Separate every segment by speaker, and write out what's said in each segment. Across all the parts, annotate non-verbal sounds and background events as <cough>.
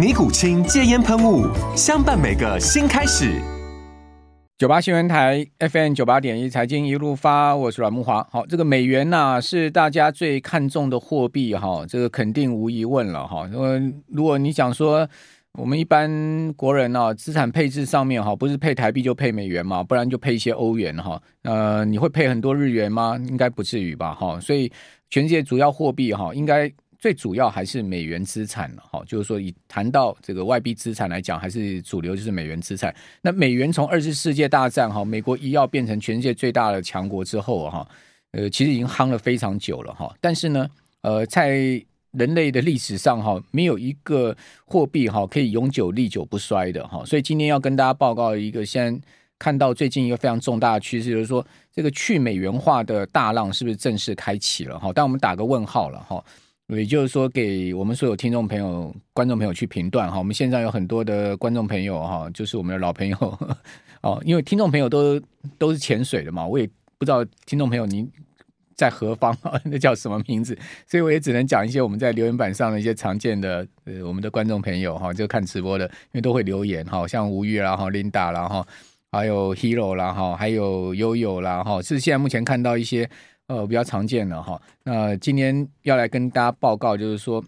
Speaker 1: 尼古清戒烟喷雾，相伴每个新开始。
Speaker 2: 九八新闻台 FM 九八点一，财经一路发，我是阮木华。好，这个美元呐、是大家最看重的货币哈，这个肯定无疑问了哈。因为如果你讲说我们一般国人啊，资产配置上面哈，不是配台币就配美元嘛，不然就配一些欧元哈。呃，你会配很多日元吗？应该不至于吧哈。所以全世界主要货币哈，应该。最主要还是美元资产了哈，就是说以谈到这个外币资产来讲，还是主流就是美元资产。那美元从二次世界大战哈，美国医药变成全世界最大的强国之后哈，呃，其实已经夯了非常久了哈。但是呢，呃，在人类的历史上哈，没有一个货币哈可以永久历久不衰的哈。所以今天要跟大家报告一个，现在看到最近一个非常重大的趋势，就是说这个去美元化的大浪是不是正式开启了哈？但我们打个问号了哈。也就是说，给我们所有听众朋友、观众朋友去评断哈。我们现在有很多的观众朋友哈，就是我们的老朋友 <laughs> 哦。因为听众朋友都都是潜水的嘛，我也不知道听众朋友您在何方啊，<laughs> 那叫什么名字？所以我也只能讲一些我们在留言板上的一些常见的呃，我们的观众朋友哈，就看直播的，因为都会留言哈，像吴玉啦哈、Linda 啦哈，还有 Hero 啦哈，还有悠悠啦哈，是现在目前看到一些。呃，比较常见的哈。那今天要来跟大家报告，就是说，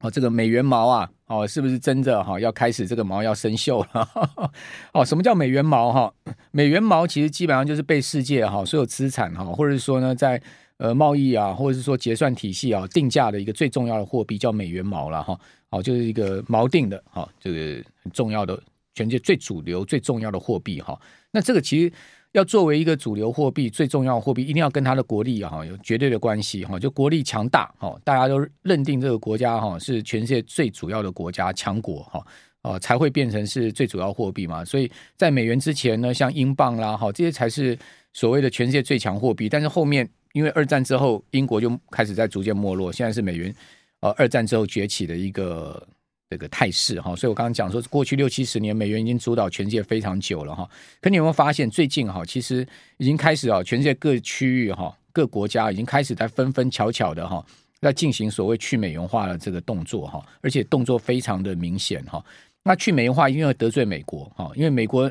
Speaker 2: 哦，这个美元锚啊，哦，是不是真的哈？要开始这个锚要生锈了？<laughs> 哦，什么叫美元锚哈？美元锚其实基本上就是被世界哈所有资产哈，或者是说呢，在呃贸易啊，或者是说结算体系啊定价的一个最重要的货币叫美元锚了哈。好，就是一个锚定的哈，这个很重要的全世界最主流最重要的货币哈。那这个其实。要作为一个主流货币，最重要的货币一定要跟它的国力啊有绝对的关系哈，就国力强大哈，大家都认定这个国家哈是全世界最主要的国家强国哈，哦才会变成是最主要货币嘛。所以在美元之前呢，像英镑啦哈，这些才是所谓的全世界最强货币。但是后面因为二战之后，英国就开始在逐渐没落，现在是美元呃二战之后崛起的一个。这个态势哈，所以我刚刚讲说，过去六七十年，美元已经主导全世界非常久了哈。可你有没有发现，最近哈，其实已经开始啊，全世界各区域哈，各国家已经开始在纷纷巧巧的哈，在进行所谓去美元化的这个动作哈，而且动作非常的明显哈。那去美元化因为得罪美国哈，因为美国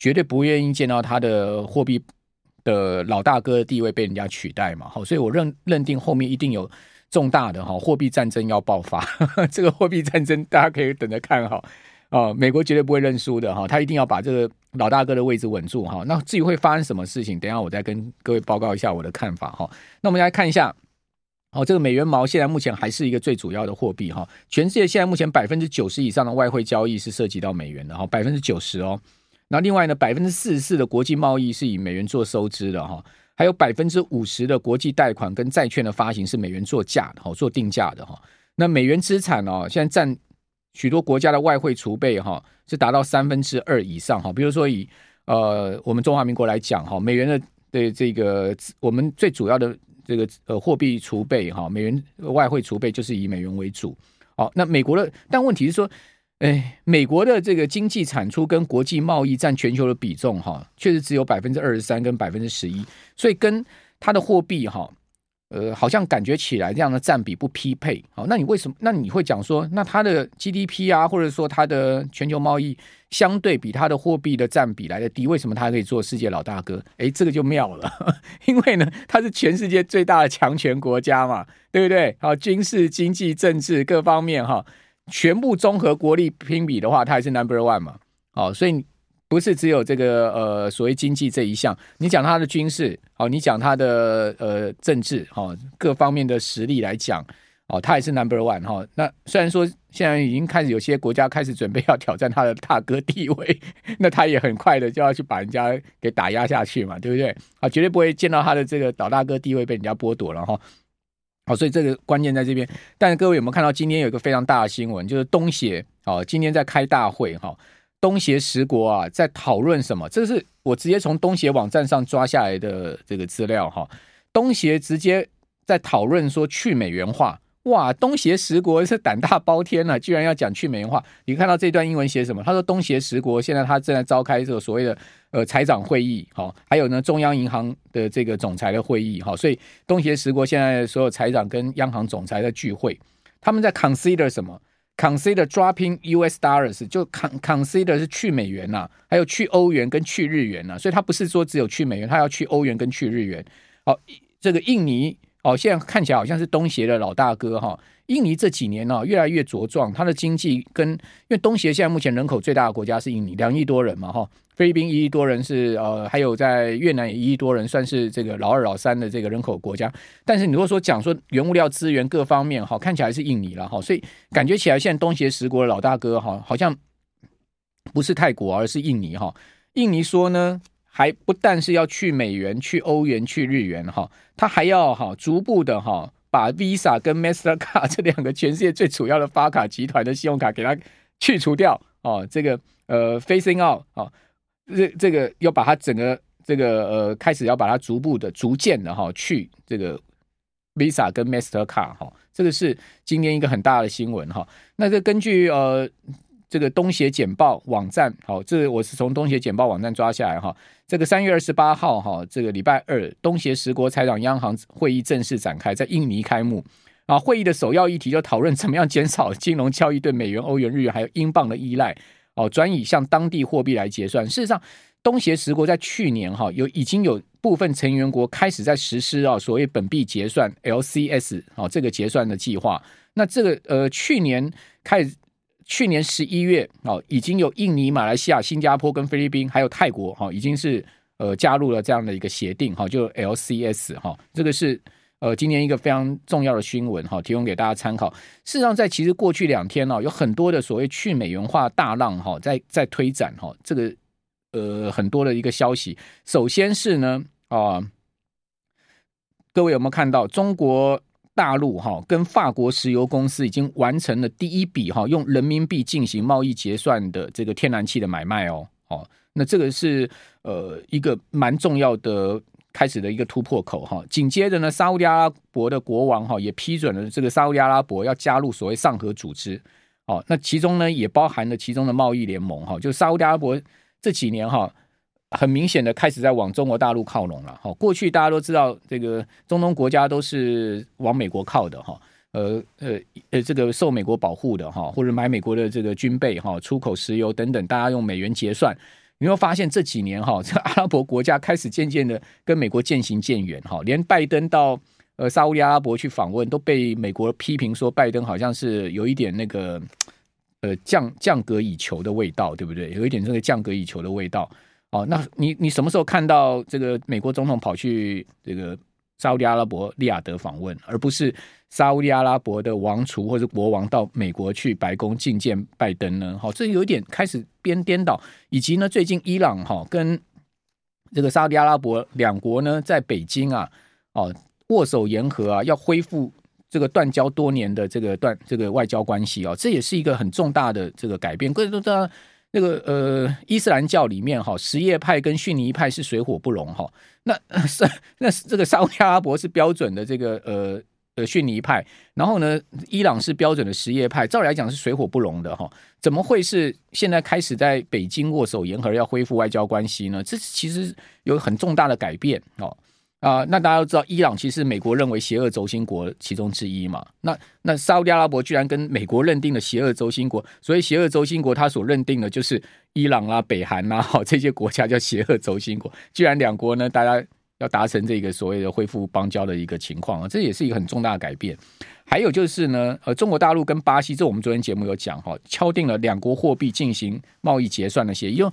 Speaker 2: 绝对不愿意见到他的货币的老大哥的地位被人家取代嘛。好，所以我认认定后面一定有。重大的哈货币战争要爆发，<laughs> 这个货币战争大家可以等着看哈啊！美国绝对不会认输的哈，他一定要把这个老大哥的位置稳住哈。那至于会发生什么事情，等下我再跟各位报告一下我的看法哈。那我们来看一下，哦，这个美元毛现在目前还是一个最主要的货币哈。全世界现在目前百分之九十以上的外汇交易是涉及到美元的哈，百分之九十哦。那另外呢，百分之四十四的国际贸易是以美元做收支的哈。还有百分之五十的国际贷款跟债券的发行是美元做价的哈，做定价的哈。那美元资产哦，现在占许多国家的外汇储备哈，是达到三分之二以上哈。比如说以呃我们中华民国来讲哈，美元的的这个我们最主要的这个呃货币储备哈，美元外汇储备就是以美元为主。好，那美国的，但问题是说。哎，美国的这个经济产出跟国际贸易占全球的比重，哈，确实只有百分之二十三跟百分之十一，所以跟它的货币，哈，呃，好像感觉起来这样的占比不匹配。好，那你为什么？那你会讲说，那它的 GDP 啊，或者说它的全球贸易相对比它的货币的占比来的低，为什么它可以做世界老大哥？哎，这个就妙了，<laughs> 因为呢，它是全世界最大的强权国家嘛，对不对？好，军事、经济、政治各方面，哈。全部综合国力拼比的话，它还是 number one 嘛？哦，所以不是只有这个呃所谓经济这一项，你讲他的军事，哦，你讲他的呃政治，哦，各方面的实力来讲，哦，他也是 number one 哈。那虽然说现在已经开始有些国家开始准备要挑战他的大哥地位，<laughs> 那他也很快的就要去把人家给打压下去嘛，对不对？啊，绝对不会见到他的这个老大哥地位被人家剥夺了哈。好，所以这个关键在这边。但是各位有没有看到今天有一个非常大的新闻，就是东协哦，今天在开大会哈。东协十国啊，在讨论什么？这是我直接从东协网站上抓下来的这个资料哈。东协直接在讨论说去美元化，哇！东协十国是胆大包天啊，居然要讲去美元化。你看到这段英文写什么？他说东协十国现在他正在召开这个所谓的呃财长会议，哈，还有呢中央银行的这个总裁的会议，哈，所以东协十国现在所有财长跟央行总裁的聚会，他们在 consider 什么？Consider dropping U.S. dollars，就 consider 是去美元呐、啊，还有去欧元跟去日元呐、啊，所以它不是说只有去美元，它要去欧元跟去日元。好，这个印尼哦，现在看起来好像是东协的老大哥哈。印尼这几年呢、哦，越来越茁壮，它的经济跟因为东协现在目前人口最大的国家是印尼，两亿多人嘛哈。菲律宾一亿多人是呃，还有在越南也一亿多人，算是这个老二老三的这个人口国家。但是你如果说讲说原物料资源各方面哈，看起来是印尼了哈，所以感觉起来现在东协十国的老大哥哈，好像不是泰国，而是印尼哈。印尼说呢，还不但是要去美元、去欧元、去日元哈，他还要哈逐步的哈把 Visa 跟 Mastercard 这两个全世界最主要的发卡集团的信用卡给它去除掉哦，这个呃，Facing out 啊。这这个要把它整个这个呃开始要把它逐步的逐渐的哈去这个 Visa 跟 Mastercard 哈，这个是今天一个很大的新闻哈。那这根据呃这个东协简报网站，好，这我是从东协简报网站抓下来哈。这个三月二十八号哈，这个礼拜二，东协十国财长央行会议正式展开，在印尼开幕啊。会议的首要议题就讨论怎么样减少金融交易对美元、欧元、日元还有英镑的依赖。哦，转以向当地货币来结算。事实上，东协十国在去年哈有已经有部分成员国开始在实施啊所谓本币结算 LCS 啊这个结算的计划。那这个呃去年开始，去年十一月哦已经有印尼、马来西亚、新加坡跟菲律宾还有泰国哈已经是呃加入了这样的一个协定哈，就 LCS 哈这个是。呃，今年一个非常重要的新闻哈，提供给大家参考。事实上，在其实过去两天呢，有很多的所谓去美元化大浪哈，在在推展哈，这个呃很多的一个消息。首先是呢啊，各位有没有看到中国大陆哈跟法国石油公司已经完成了第一笔哈用人民币进行贸易结算的这个天然气的买卖哦，哦，那这个是呃一个蛮重要的。开始的一个突破口哈，紧接着呢，沙乌地阿拉伯的国王哈也批准了这个沙乌地阿拉伯要加入所谓上合组织，哦，那其中呢也包含了其中的贸易联盟哈，就沙乌地阿拉伯这几年哈，很明显的开始在往中国大陆靠拢了哈。过去大家都知道，这个中东国家都是往美国靠的哈，呃呃呃，这个受美国保护的哈，或者买美国的这个军备哈，出口石油等等，大家用美元结算。你会发现这几年哈，<laughs> 这阿拉伯国家开始渐渐的跟美国渐行渐远哈，连拜登到呃沙乌地阿拉伯去访问，都被美国批评说拜登好像是有一点那个呃降降格以求的味道，对不对？有一点这个降格以求的味道。哦，那你你什么时候看到这个美国总统跑去这个沙乌地阿拉伯利雅得访问，而不是？沙乌地阿拉伯的王储或者国王到美国去白宫觐见拜登呢？好，这有点开始边颠倒，以及呢，最近伊朗哈跟这个沙乌地阿拉伯两国呢，在北京啊，哦握手言和啊，要恢复这个断交多年的这个断这个外交关系啊，这也是一个很重大的这个改变。各位都知道，那个呃伊斯兰教里面哈，什叶派跟逊尼派是水火不容哈。那 <laughs> 是那这个沙乌地阿拉伯是标准的这个呃。呃，逊尼派，然后呢，伊朗是标准的什叶派，照理来讲是水火不容的哈，怎么会是现在开始在北京握手言和要恢复外交关系呢？这其实有很重大的改变哦啊、那大家都知道，伊朗其实美国认为邪恶轴心国其中之一嘛，那那沙乌地阿拉伯居然跟美国认定了邪恶轴心国，所以邪恶轴心国他所认定的就是伊朗啊、北韩啊，哈 <laughs> 这些国家叫邪恶轴心国，居然两国呢，大家。要达成这个所谓的恢复邦交的一个情况啊，这也是一个很重大的改变。还有就是呢，呃，中国大陆跟巴西，这我们昨天节目有讲哈，敲定了两国货币进行贸易结算的协议。因为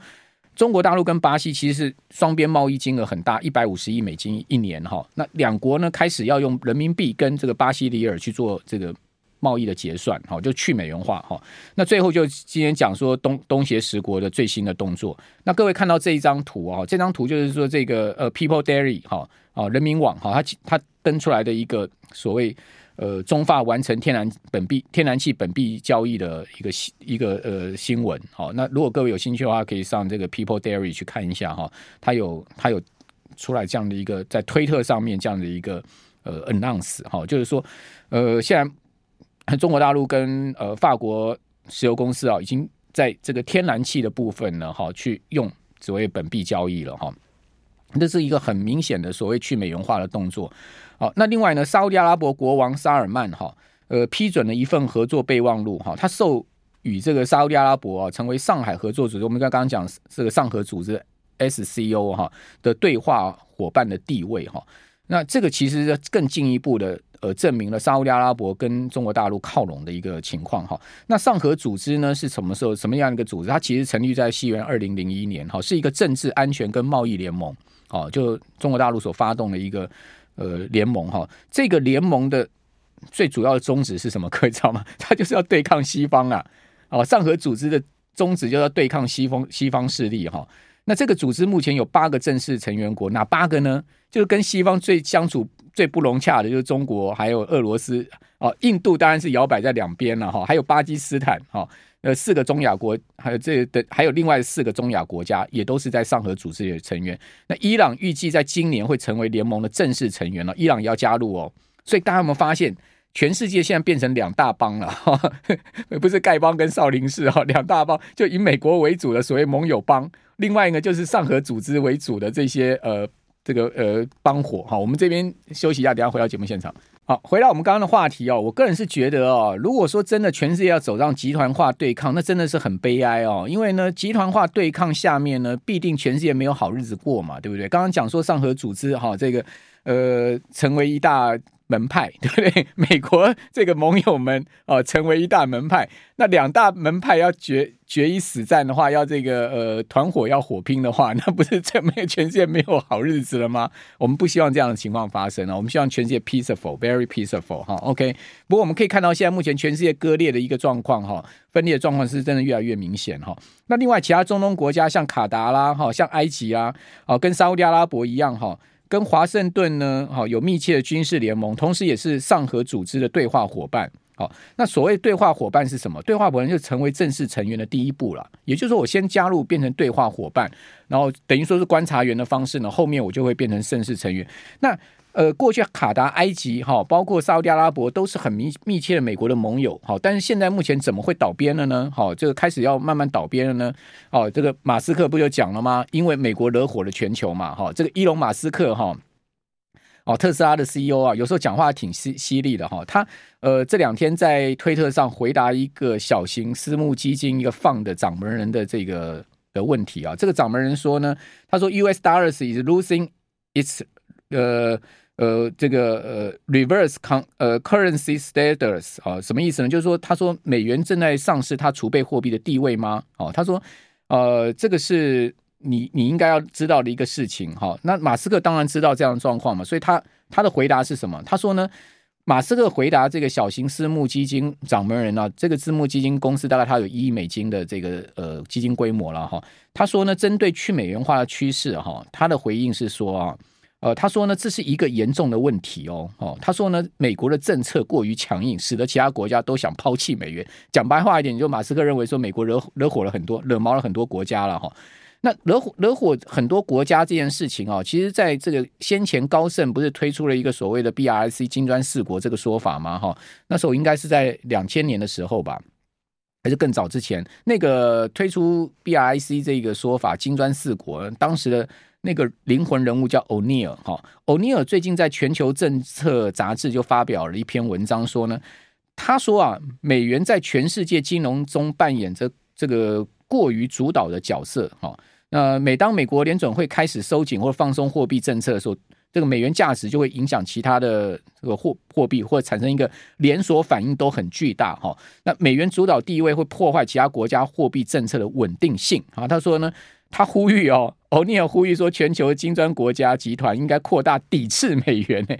Speaker 2: 中国大陆跟巴西其实是双边贸易金额很大，一百五十亿美金一年哈。那两国呢开始要用人民币跟这个巴西里尔去做这个贸易的结算，哈，就去美元化哈。那最后就今天讲说东东协十国的最新的动作。那各位看到这一张图啊，这张图就是说这个呃 People Daily 哈啊人民网哈，它它登出来的一个所谓。呃，中法完成天然本币、天然气本币交易的一个新一个呃新闻。好，那如果各位有兴趣的话，可以上这个 People Diary 去看一下哈。它有它有出来这样的一个在推特上面这样的一个呃 announce 哈，就是说呃，现在中国大陆跟呃法国石油公司啊，已经在这个天然气的部分呢，哈，去用所谓本币交易了哈。这是一个很明显的所谓去美元化的动作。好，那另外呢，沙乌地阿拉伯国王沙尔曼哈，呃，批准了一份合作备忘录哈，他授予这个沙乌地阿拉伯啊，成为上海合作组织，我们刚刚讲这个上合组织 SCO 哈的对话伙伴的地位哈。那这个其实更进一步的呃，证明了沙乌地阿拉伯跟中国大陆靠拢的一个情况哈。那上合组织呢是什么时候什么样一个组织？它其实成立在西元二零零一年哈，是一个政治安全跟贸易联盟，哦，就中国大陆所发动的一个。呃，联盟哈，这个联盟的最主要的宗旨是什么？<laughs> 各位知道吗？它就是要对抗西方啊！哦，上合组织的宗旨就是要对抗西方西方势力哈。那这个组织目前有八个正式成员国，哪八个呢？就是跟西方最相处最不融洽的，就是中国，还有俄罗斯哦，印度当然是摇摆在两边了哈，还有巴基斯坦哈。呃，四个中亚国，还有这的，还有另外四个中亚国家，也都是在上合组织的成员。那伊朗预计在今年会成为联盟的正式成员了，伊朗也要加入哦。所以大家有没有发现，全世界现在变成两大帮了？<laughs> 不是丐帮跟少林寺哈，两大帮就以美国为主的所谓盟友帮，另外一个就是上合组织为主的这些呃这个呃帮伙哈。我们这边休息一下，等下回到节目现场。好，回到我们刚刚的话题哦，我个人是觉得哦，如果说真的全世界要走上集团化对抗，那真的是很悲哀哦，因为呢，集团化对抗下面呢，必定全世界没有好日子过嘛，对不对？刚刚讲说上合组织哈，这个呃，成为一大。门派 <laughs> 对不对？美国这个盟友们哦，成为一大门派。那两大门派要决决一死战的话，要这个呃团伙要火拼的话，那不是这没全世界没有好日子了吗？<laughs> 我们不希望这样的情况发生啊！我们希望全世界 peaceful，very peaceful 哈。OK，不过我们可以看到，现在目前全世界割裂的一个状况哈，分裂的状况是真的越来越明显哈。那另外其他中东国家像卡达啦哈，像埃及啊，哦跟沙乌地阿拉伯一样哈。跟华盛顿呢，好有密切的军事联盟，同时也是上合组织的对话伙伴。好，那所谓对话伙伴是什么？对话伙伴就成为正式成员的第一步了。也就是说，我先加入变成对话伙伴，然后等于说是观察员的方式呢，后面我就会变成正式成员。那呃，过去卡达、埃及哈，包括沙乌地阿拉伯都是很密密切的美国的盟友，好，但是现在目前怎么会倒边了呢？好，这个开始要慢慢倒边了呢？哦，这个马斯克不就讲了吗？因为美国惹火了全球嘛，哈，这个伊隆马斯克哈，哦，特斯拉的 CEO 啊，有时候讲话挺犀犀利的哈，他呃这两天在推特上回答一个小型私募基金一个放的掌门人的这个的问题啊，这个掌门人说呢，他说 US dollars is losing its 呃。呃，这个呃，reverse con 呃 currency status 啊，什么意思呢？就是说，他说美元正在丧失它储备货币的地位吗？哦，他说，呃，这个是你你应该要知道的一个事情哈。那马斯克当然知道这样的状况嘛，所以他他的回答是什么？他说呢，马斯克回答这个小型私募基金掌门人啊，这个私募基金公司大概它有一亿美金的这个呃基金规模了哈。他说呢，针对去美元化的趋势哈，他的回应是说啊。呃，他说呢，这是一个严重的问题哦。哦，他说呢，美国的政策过于强硬，使得其他国家都想抛弃美元。讲白话一点，就马斯克认为说，美国惹惹火了很多，惹毛了很多国家了哈。那惹火惹火很多国家这件事情啊，其实在这个先前高盛不是推出了一个所谓的 BRIC 金砖四国这个说法吗？哈，那时候应该是在两千年的时候吧，还是更早之前？那个推出 BRIC 这个说法，金砖四国当时的。那个灵魂人物叫欧尼尔哈，欧尼尔最近在全球政策杂志就发表了一篇文章，说呢，他说啊，美元在全世界金融中扮演着这个过于主导的角色哈。那每当美国联准会开始收紧或放松货币政策的时候，这个美元价值就会影响其他的这个货货币，或产生一个连锁反应，都很巨大哈。那美元主导地位会破坏其他国家货币政策的稳定性啊。他说呢。他呼吁哦，欧尼尔呼吁说，全球金砖国家集团应该扩大抵制美元呢。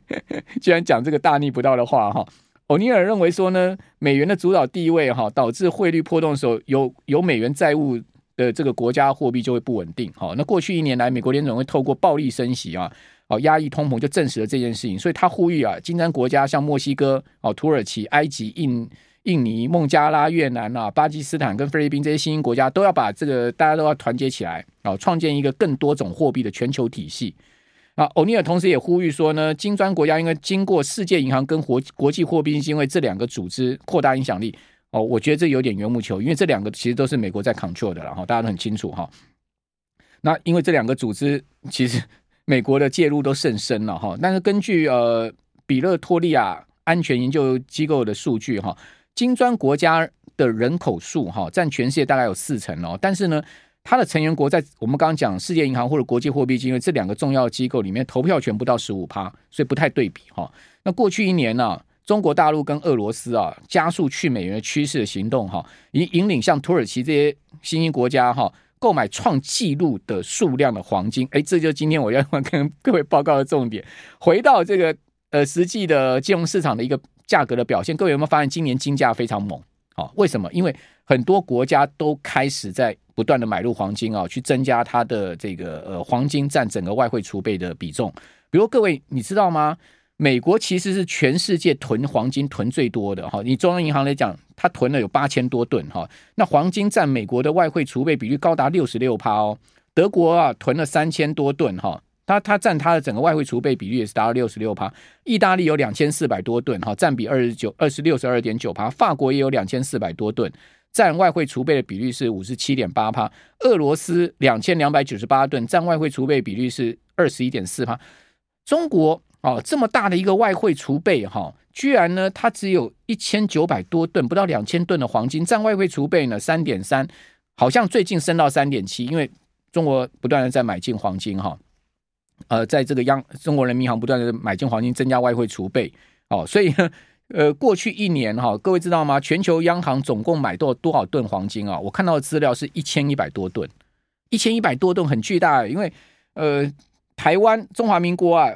Speaker 2: <laughs> 居然讲这个大逆不道的话哈！欧尼尔认为说呢，美元的主导地位哈，导致汇率波动的时候，有有美元债务的这个国家货币就会不稳定。好，那过去一年来，美国联总会透过暴力升息啊，哦压抑通膨，就证实了这件事情。所以他呼吁啊，金砖国家像墨西哥、哦土耳其、埃及、印。印尼、孟加拉、越南啊、巴基斯坦跟菲律宾这些新兴国家都要把这个，大家都要团结起来啊，创建一个更多种货币的全球体系。啊，欧尼尔同时也呼吁说呢，金砖国家应该经过世界银行跟国国际货币基金会这两个组织扩大影响力。哦，我觉得这有点缘木求，因为这两个其实都是美国在 control 的了哈，大家都很清楚哈。那因为这两个组织其实美国的介入都甚深了哈，但是根据呃比勒托利亚安全研究机构的数据哈。金砖国家的人口数哈占全世界大概有四成哦，但是呢，它的成员国在我们刚刚讲世界银行或者国际货币基金这两个重要机构里面投票权不到十五趴，所以不太对比哈。那过去一年呢、中国大陆跟俄罗斯啊加速去美元的趋势的行动哈，引引领像土耳其这些新兴国家哈购买创纪录的数量的黄金，哎，这就是今天我要跟各位报告的重点。回到这个呃实际的金融市场的一个。价格的表现，各位有没有发现今年金价非常猛？啊，为什么？因为很多国家都开始在不断的买入黄金啊，去增加它的这个呃黄金占整个外汇储备的比重。比如各位你知道吗？美国其实是全世界囤黄金囤最多的哈。你中央银行来讲，它囤了有八千多吨哈。那黄金占美国的外汇储备比率高达六十六趴哦。德国啊囤了三千多吨哈。它它占它的整个外汇储备比率也是达到六十六趴，意大利有两千四百多吨，哈，占比二十九二十六十二点九趴，法国也有两千四百多吨，占外汇储备的比率是五十七点八趴，俄罗斯两千两百九十八吨，占外汇储备比率是二十一点四趴，中国哦这么大的一个外汇储备哈，居然呢它只有一千九百多吨，不到两千吨的黄金，占外汇储备呢三点三，好像最近升到三点七，因为中国不断的在买进黄金哈。呃，在这个央中国人民银行不断的买进黄金，增加外汇储备，哦，所以呢，呃，过去一年哈、各位知道吗？全球央行总共买多多少吨黄金啊？我看到的资料是一千一百多吨，一千一百多吨很巨大，因为呃，台湾中华民国啊，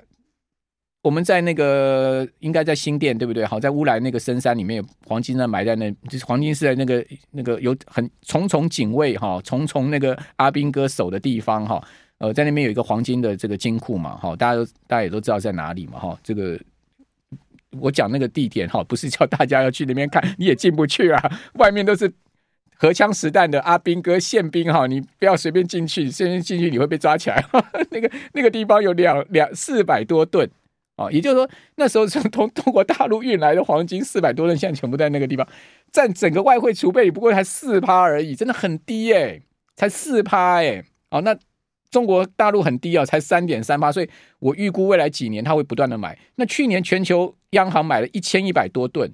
Speaker 2: 我们在那个应该在新店对不对？好，在乌来那个深山里面有黄金呢，埋在那，就是黄金是在那个那个有很重重警卫哈，重重那个阿兵哥守的地方哈。呃，在那边有一个黄金的这个金库嘛，哈，大家都大家也都知道在哪里嘛，哈，这个我讲那个地点哈，不是叫大家要去那边看，你也进不去啊，外面都是荷枪实弹的阿兵哥宪兵哈，你不要随便进去，随便进去你会被抓起来。<laughs> 那个那个地方有两两四百多吨啊，也就是说那时候从从 <laughs> 中国大陆运来的黄金四百多吨，现在全部在那个地方，占整个外汇储备不过才四趴而已，真的很低哎、才四趴哎，哦那。中国大陆很低啊，才三点三八，所以我预估未来几年它会不断的买。那去年全球央行买了一千一百多吨，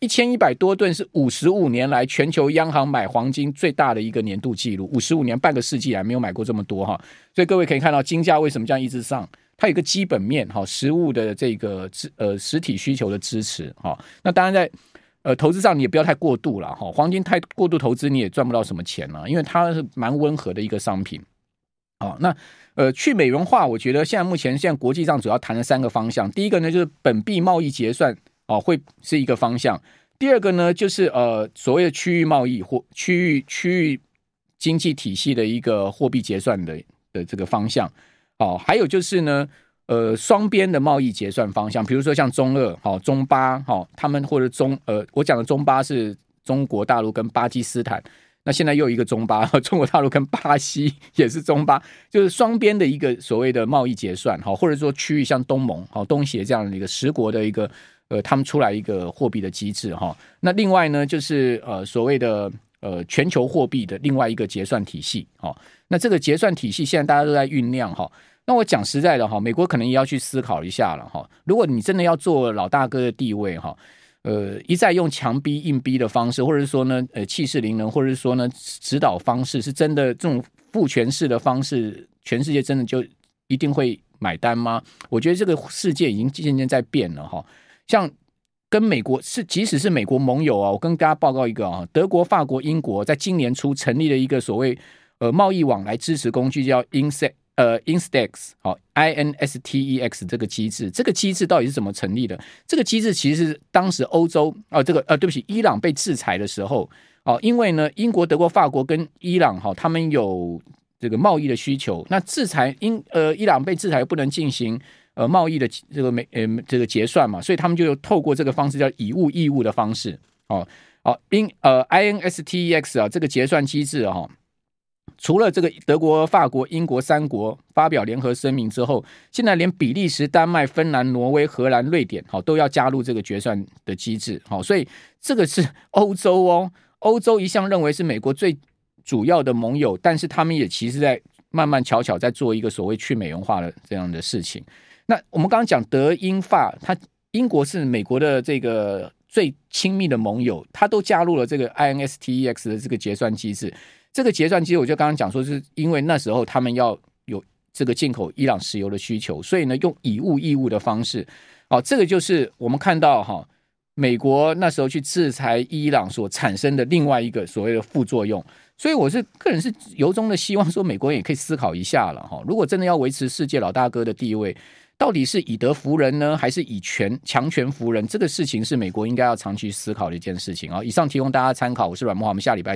Speaker 2: 一千一百多吨是五十五年来全球央行买黄金最大的一个年度记录，五十五年半个世纪来没有买过这么多哈。所以各位可以看到金价为什么这样一直上，它有个基本面哈，实物的这个呃实体需求的支持哈。那当然在呃投资上你也不要太过度了哈，黄金太过度投资你也赚不到什么钱了，因为它是蛮温和的一个商品。好，那呃，去美元化，我觉得现在目前现在国际上主要谈了三个方向。第一个呢，就是本币贸易结算哦，会是一个方向。第二个呢，就是呃，所谓的区域贸易或区域区域经济体系的一个货币结算的的这个方向。哦，还有就是呢，呃，双边的贸易结算方向，比如说像中俄、好中巴、好他们或者中呃，我讲的中巴是中国大陆跟巴基斯坦。那现在又一个中巴，<laughs> 中国大陆跟巴西也是中巴，就是双边的一个所谓的贸易结算，哈，或者说区域像东盟、哈东协这样的一个十国的一个呃，他们出来一个货币的机制，哈。那另外呢，就是呃所谓的呃全球货币的另外一个结算体系，哈。那这个结算体系现在大家都在酝酿，哈。那我讲实在的，哈，美国可能也要去思考一下了，哈。如果你真的要做老大哥的地位，哈。呃，一再用强逼硬逼的方式，或者是说呢，呃，气势凌人，或者是说呢，指导方式是真的这种父权式的方式，全世界真的就一定会买单吗？我觉得这个世界已经渐渐在变了哈。像跟美国是，即使是美国盟友啊，我跟大家报告一个啊，德国、法国、英国在今年初成立了一个所谓呃贸易往来支持工具叫 Insect 呃 INSTEX 好 I N S T E X 这个机制，这个机制到底是怎么成立的？这个机制其实是当时欧洲啊、这个呃对不起，伊朗被制裁的时候哦、因为呢英国、德国、法国跟伊朗哈、他们有这个贸易的需求，那制裁英呃伊朗被制裁不能进行呃贸易的这个没呃这个结算嘛，所以他们就透过这个方式叫以物易物的方式哦哦 in 呃 I N S T E X 啊这个结算机制哈。除了这个德国、法国、英国三国发表联合声明之后，现在连比利时、丹麦、芬兰、挪威、荷兰、瑞典，好都要加入这个决算的机制，好，所以这个是欧洲哦，欧洲一向认为是美国最主要的盟友，但是他们也其实在慢慢巧巧在做一个所谓去美元化的这样的事情。那我们刚刚讲德英法，它英国是美国的这个最亲密的盟友，他都加入了这个 INSTEX 的这个结算机制。这个结算机，我就刚刚讲说，是因为那时候他们要有这个进口伊朗石油的需求，所以呢，用以物易物的方式，哦，这个就是我们看到哈，美国那时候去制裁伊朗所产生的另外一个所谓的副作用。所以我是个人是由衷的希望说，美国人也可以思考一下了哈，如果真的要维持世界老大哥的地位，到底是以德服人呢，还是以权强权服人？这个事情是美国应该要长期思考的一件事情啊。以上提供大家参考，我是阮慕驊，我们下礼拜。